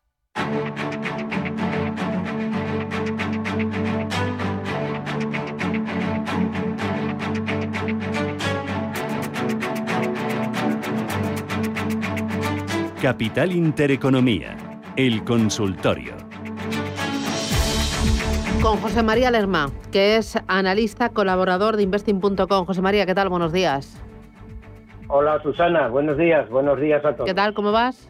Capital Intereconomía, el consultorio. Con José María Lerma, que es analista colaborador de investing.com. José María, ¿qué tal? Buenos días. Hola Susana, buenos días, buenos días a todos. ¿Qué tal? ¿Cómo vas?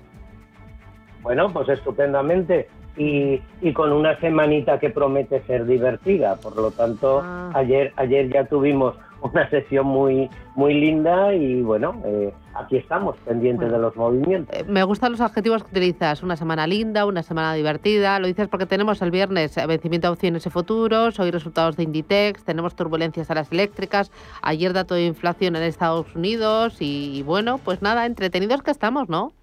Bueno, pues estupendamente. Y, y con una semanita que promete ser divertida. Por lo tanto, Ah. ayer, ayer ya tuvimos una sesión muy, muy linda y bueno, eh, aquí estamos, pendientes de los movimientos. Eh, Me gustan los adjetivos que utilizas. Una semana linda, una semana divertida. Lo dices porque tenemos el viernes eh, vencimiento de opciones y futuros, hoy resultados de Inditex, tenemos turbulencias a las eléctricas, ayer dato de inflación en Estados Unidos y, y bueno, pues nada, entretenidos que estamos, ¿no?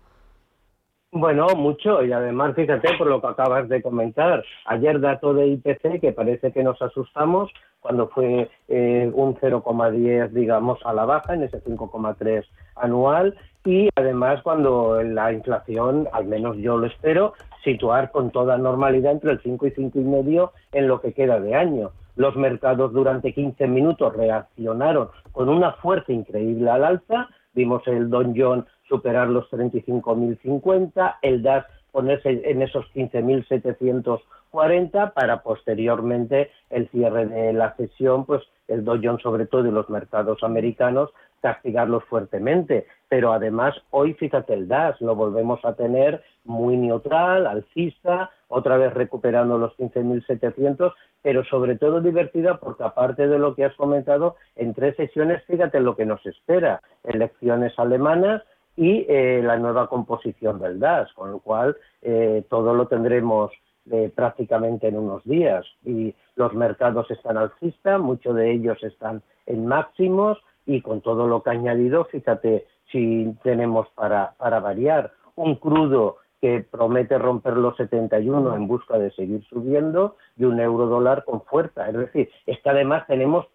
Bueno, mucho, y además fíjate por lo que acabas de comentar. Ayer dato de IPC que parece que nos asustamos cuando fue eh, un 0,10, digamos, a la baja en ese 5,3 anual y además cuando la inflación, al menos yo lo espero, situar con toda normalidad entre el 5 y 5,5 en lo que queda de año. Los mercados durante 15 minutos reaccionaron con una fuerza increíble al alza. Vimos el Don John superar los 35.050, el DAS ponerse en esos 15.740 para posteriormente el cierre de la sesión, pues el Dow Jones sobre todo y los mercados americanos castigarlos fuertemente. Pero además hoy fíjate el DAS, lo volvemos a tener muy neutral, alcista, otra vez recuperando los 15.700, pero sobre todo divertida porque aparte de lo que has comentado, en tres sesiones fíjate lo que nos espera, elecciones alemanas, y eh, la nueva composición del DAS, con lo cual eh, todo lo tendremos eh, prácticamente en unos días. Y los mercados están alcistas, muchos de ellos están en máximos y con todo lo que ha añadido, fíjate si tenemos para, para variar un crudo que promete romper los 71 en busca de seguir subiendo y un euro dólar con fuerza. Es decir, es que además tenemos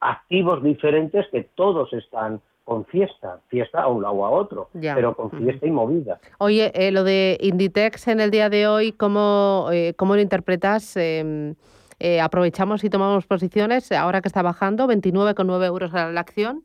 activos diferentes que todos están con fiesta, fiesta a un lado o a otro, Ya. pero con fiesta y movida. Oye, eh, lo de Inditex en el día de hoy, ¿cómo, eh, cómo lo interpretas? Eh, eh, ¿Aprovechamos y tomamos posiciones ahora que está bajando 29,9 euros a la acción?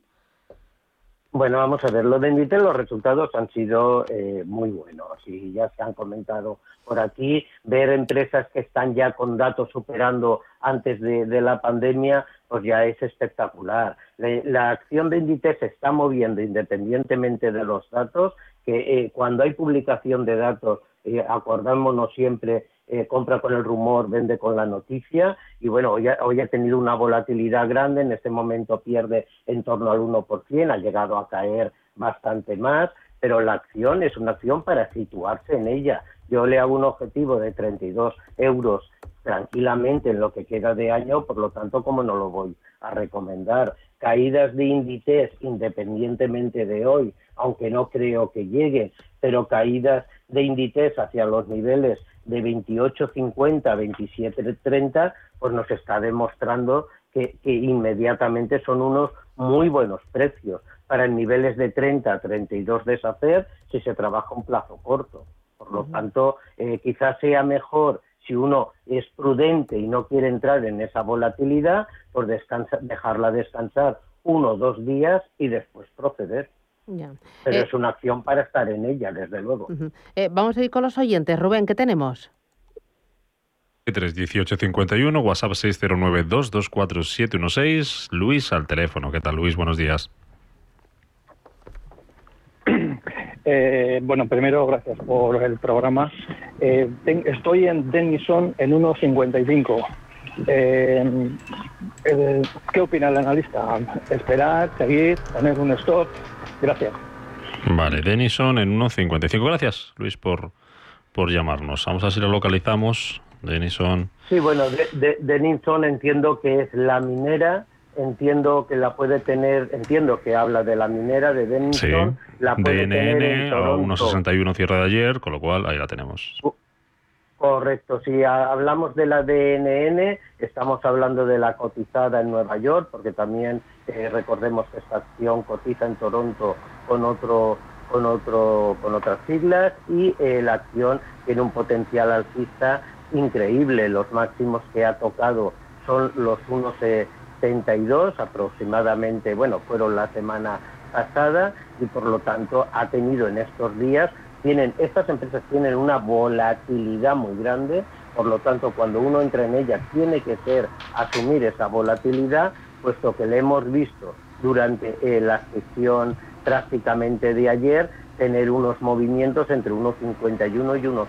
Bueno, vamos a ver, lo de Inditex, los resultados han sido eh, muy buenos y ya se han comentado por aquí. Ver empresas que están ya con datos superando antes de, la pandemia, pues ya es espectacular. La, acción de Inditex se está moviendo independientemente de los datos, que eh, cuando hay publicación de datos, eh, acordámonos siempre, eh, compra con el rumor, vende con la noticia, y bueno, hoy ha, hoy ha tenido una volatilidad grande, en este momento pierde en torno al 1%, ha llegado a caer bastante más, pero la acción es una acción para situarse en ella. Yo le hago un objetivo de 32 euros tranquilamente en lo que queda de año, por lo tanto, como no lo voy a recomendar. Caídas de índices independientemente de hoy, aunque no creo que lleguen, pero caídas de índices hacia los niveles de 28.50, 27.30, pues nos está demostrando que, que inmediatamente son unos muy buenos precios para en niveles de 30 a 32 deshacer si se trabaja un plazo corto. Por lo tanto, eh, quizás sea mejor si uno es prudente y no quiere entrar en esa volatilidad, pues descansa- dejarla descansar uno o dos días y después proceder. Pero Eh, es una acción para estar en ella, desde luego. Ujú. Eh, vamos a ir con los oyentes. Rubén, ¿qué tenemos? 31851, WhatsApp 609224716. Luis al teléfono. ¿Qué tal, Luis? Buenos días. Eh, bueno, primero, gracias por el programa. Eh, ten- estoy en Denison en 1.55. Eh, eh, ¿Qué opina el analista? ¿Esperar, seguir, poner un stop? Gracias. Vale, Denison en 1.55. Gracias, Luis, por, por llamarnos. Vamos a ver si lo localizamos. Denison. Sí, bueno, de, de, Denison entiendo que es la minera, entiendo que la puede tener, entiendo que habla de la minera de Sí. Denison, la puede tener en DNN a Toronto. 1.61 cierre de ayer, con lo cual ahí la tenemos. Correcto, si ha- hablamos de la DNN, estamos hablando de la cotizada en Nueva York, porque también eh, recordemos que esta acción cotiza en Toronto con otro con otro con otras siglas y eh, la acción tiene un potencial alcista increíble. Los máximos que ha tocado son los 1,72 aproximadamente, bueno, fueron la semana pasada y por lo tanto ha tenido en estos días tienen estas empresas tienen una volatilidad muy grande, por lo tanto cuando uno entra en ellas tiene que ser asumir esa volatilidad, puesto que le hemos visto durante eh, la sesión prácticamente de ayer tener unos movimientos entre 1,51 y 1,70.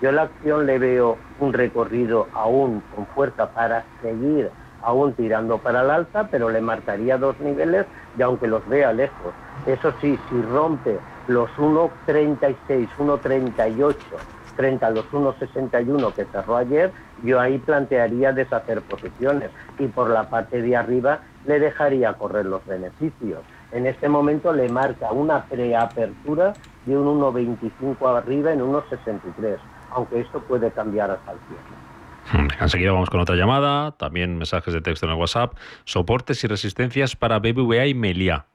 Yo a la acción le veo un recorrido aún con fuerza para seguir aún tirando para el alza, pero le marcaría dos niveles y aunque los vea lejos. Eso sí, si rompe los 1,36, 1,38 frente a los 1,61 que cerró ayer, yo ahí plantearía deshacer posiciones y por la parte de arriba le dejaría correr los beneficios. En este momento le marca una preapertura de un 1,25 arriba en 1,63, aunque esto puede cambiar hasta el cierre. Venga, Enseguida vamos con otra llamada, también mensajes de texto en el WhatsApp. Soportes y resistencias para BBVA y Melia.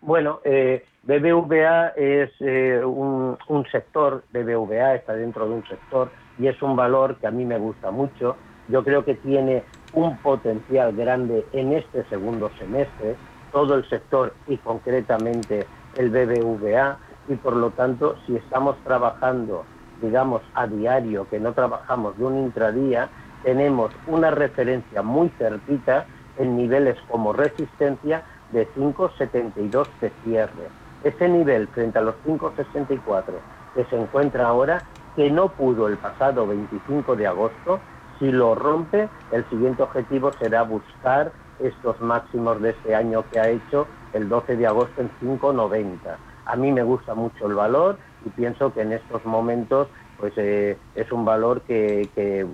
Bueno, eh, BBVA es eh, un, un sector, BBVA está dentro de un sector y es un valor que a mí me gusta mucho. Yo creo que tiene un potencial grande en este segundo semestre, todo el sector y concretamente el BBVA, y por lo tanto, si estamos trabajando, digamos, a diario, que no trabajamos de un intradía, tenemos una referencia muy cerquita en niveles como resistencia de 5,72 de cierre. Ese nivel frente a los 5,64 que se encuentra ahora, que no pudo el pasado 25 de agosto, si lo rompe, el siguiente objetivo será buscar estos máximos de este año que ha hecho el 12 de agosto en 5,90. A mí me gusta mucho el valor y pienso que en estos momentos pues eh, es un valor que, que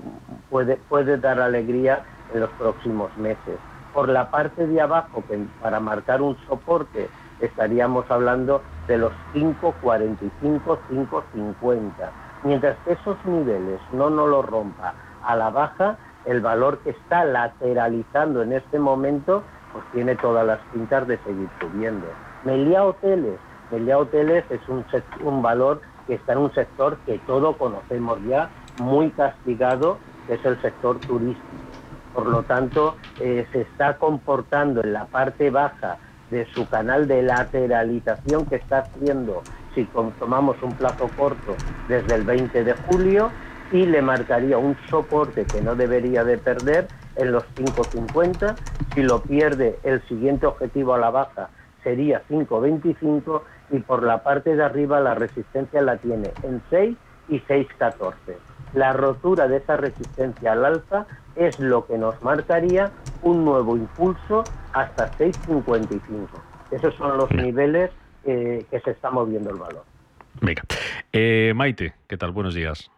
puede, puede dar alegría en los próximos meses. Por la parte de abajo, que para marcar un soporte estaríamos hablando de los 5,45, 5,50. Mientras que esos niveles no nos lo rompa a la baja, el valor que está lateralizando en este momento, pues tiene todas las pintas de seguir subiendo. Melia Hoteles, Melia Hoteles es un, un valor que está en un sector que todos conocemos ya, muy castigado, que es el sector turístico. Por lo tanto, eh, se está comportando en la parte baja de su canal de lateralización que está haciendo, si tomamos un plazo corto, desde el 20 de julio, y le marcaría un soporte que no debería de perder en los 5.50. Si lo pierde, el siguiente objetivo a la baja sería 5.25 y por la parte de arriba la resistencia la tiene en 6 y 6.14. La rotura de esa resistencia al alza es lo que nos marcaría un nuevo impulso hasta 6.55. Esos son los niveles eh, que se está moviendo el valor. Venga. Eh, Maite, ¿qué tal? Buenos días.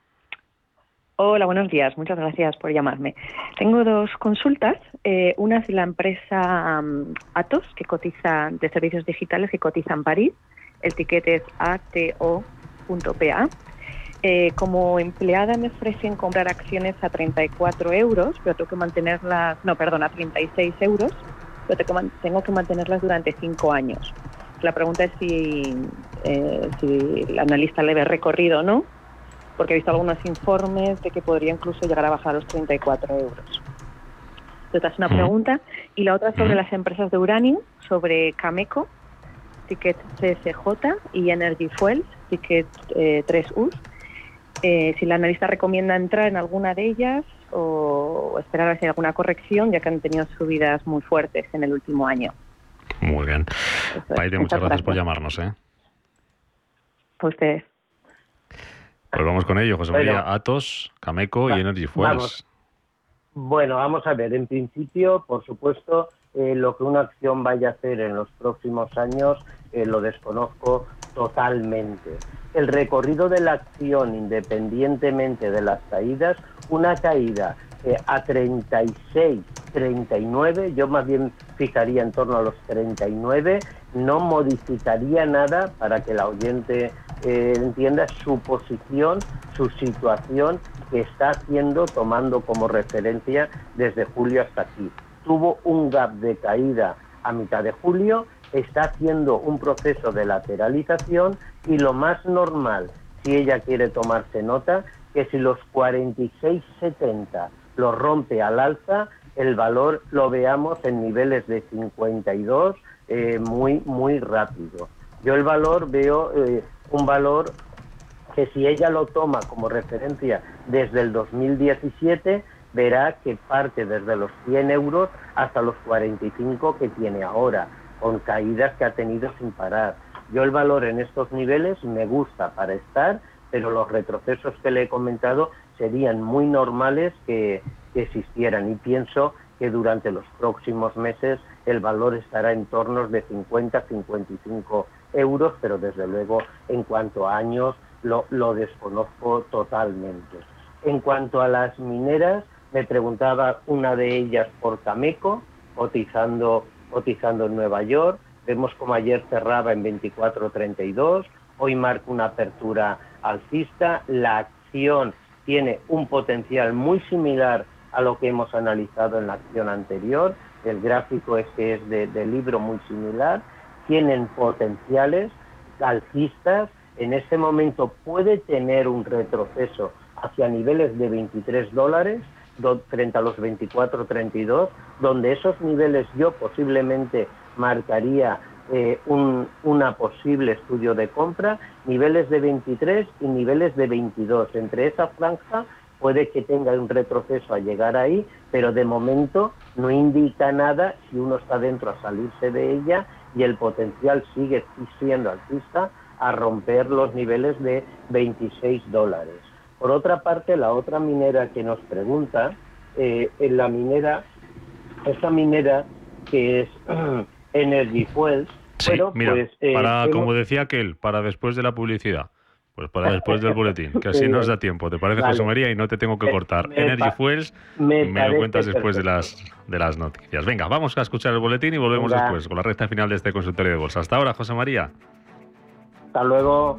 Hola, buenos días. Muchas gracias por llamarme. Tengo dos consultas. Eh, una es la empresa mm, Atos, que cotiza de servicios digitales, que cotiza en París. El ticket es ato.pa. Eh, como empleada me ofrecen comprar acciones a 34 euros, pero tengo que mantenerlas, no, perdón, a 36 euros, pero tengo que mantenerlas durante cinco años. La pregunta es si, eh, si el analista le ve recorrido o no, porque he visto algunos informes de que podría incluso llegar a bajar a los 34 euros. Esta es una pregunta. Y la otra sobre las empresas de uranio, sobre Cameco, Ticket CSJ y Energy Fuels, Ticket 3U. Eh, si la analista recomienda entrar en alguna de ellas o esperar a ver si hay alguna corrección, ya que han tenido subidas muy fuertes en el último año. Muy bien. Paide, muchas gracias por llamarnos. ¿eh? Pues ustedes. Pues vamos con ello, José María. Atos, Cameco y Energy Fuels. Bueno, vamos a ver. En principio, por supuesto, eh, lo que una acción vaya a hacer en los próximos años eh, lo desconozco totalmente. El recorrido de la acción, independientemente de las caídas, una caída eh, a 36, 39, yo más bien fijaría en torno a los 39, no modificaría nada para que la oyente entienda su posición, su situación que está haciendo tomando como referencia desde julio hasta aquí. Tuvo un gap de caída a mitad de julio, está haciendo un proceso de lateralización y lo más normal, si ella quiere tomarse nota, que si los 46.70 lo rompe al alza, el valor lo veamos en niveles de 52 eh, muy, muy rápido. Yo el valor veo eh, un valor que si ella lo toma como referencia desde el 2017, verá que parte desde los 100 euros hasta los 45 que tiene ahora, con caídas que ha tenido sin parar. Yo el valor en estos niveles me gusta para estar, pero los retrocesos que le he comentado serían muy normales que, que existieran y pienso que durante los próximos meses el valor estará en torno de 50-55 euros, pero desde luego en cuanto a años lo, lo desconozco totalmente. En cuanto a las mineras, me preguntaba una de ellas por Cameco, cotizando, cotizando en Nueva York. Vemos como ayer cerraba en 24.32, hoy marca una apertura alcista. La acción tiene un potencial muy similar a lo que hemos analizado en la acción anterior. El gráfico es que es de, de libro muy similar. Tienen potenciales alcistas en este momento puede tener un retroceso hacia niveles de 23 dólares frente a los 24-32, donde esos niveles yo posiblemente marcaría eh, un una posible estudio de compra, niveles de 23 y niveles de 22. Entre esa franja puede que tenga un retroceso a llegar ahí, pero de momento no indica nada si uno está dentro a salirse de ella y el potencial sigue siendo alcista a romper los niveles de 26 dólares. Por otra parte, la otra minera que nos pregunta, eh, en la minera, esta minera que es Energy Fuels, sí, mira, pues, eh, para, como decía aquel, para después de la publicidad. Pues para después del boletín, que así nos da tiempo. ¿Te parece, José María? Y no te tengo que cortar. Energy Fuels, me, lo cuentas después de las, de las noticias. Venga, vamos a escuchar el boletín y volvemos después con la recta final de este consultorio de bolsa. Hasta ahora, José María. Hasta luego.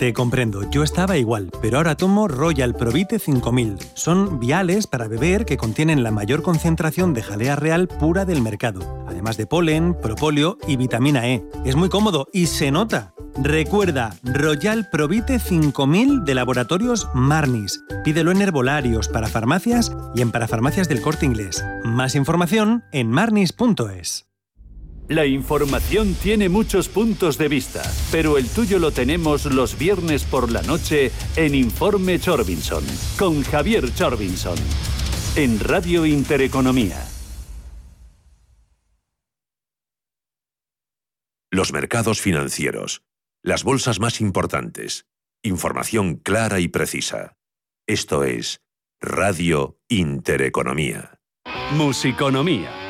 Te comprendo, yo estaba igual, pero ahora tomo Royal Provite 5000. Son viales para beber que contienen la mayor concentración de jalea real pura del mercado, además de polen, propóleo y vitamina E. Es muy cómodo y se nota. Recuerda, Royal Provite 5000 de Laboratorios Marnis. Pídelo en herbolarios, para farmacias y en parafarmacias del corte inglés. Más información en marnis.es. La información tiene muchos puntos de vista, pero el tuyo lo tenemos los viernes por la noche en Informe Chorbinson, con Javier Chorbinson, en Radio Intereconomía. Los mercados financieros, las bolsas más importantes, información clara y precisa. Esto es Radio Intereconomía. Musiconomía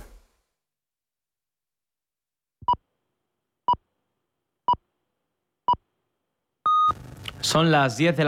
Son las 10 de la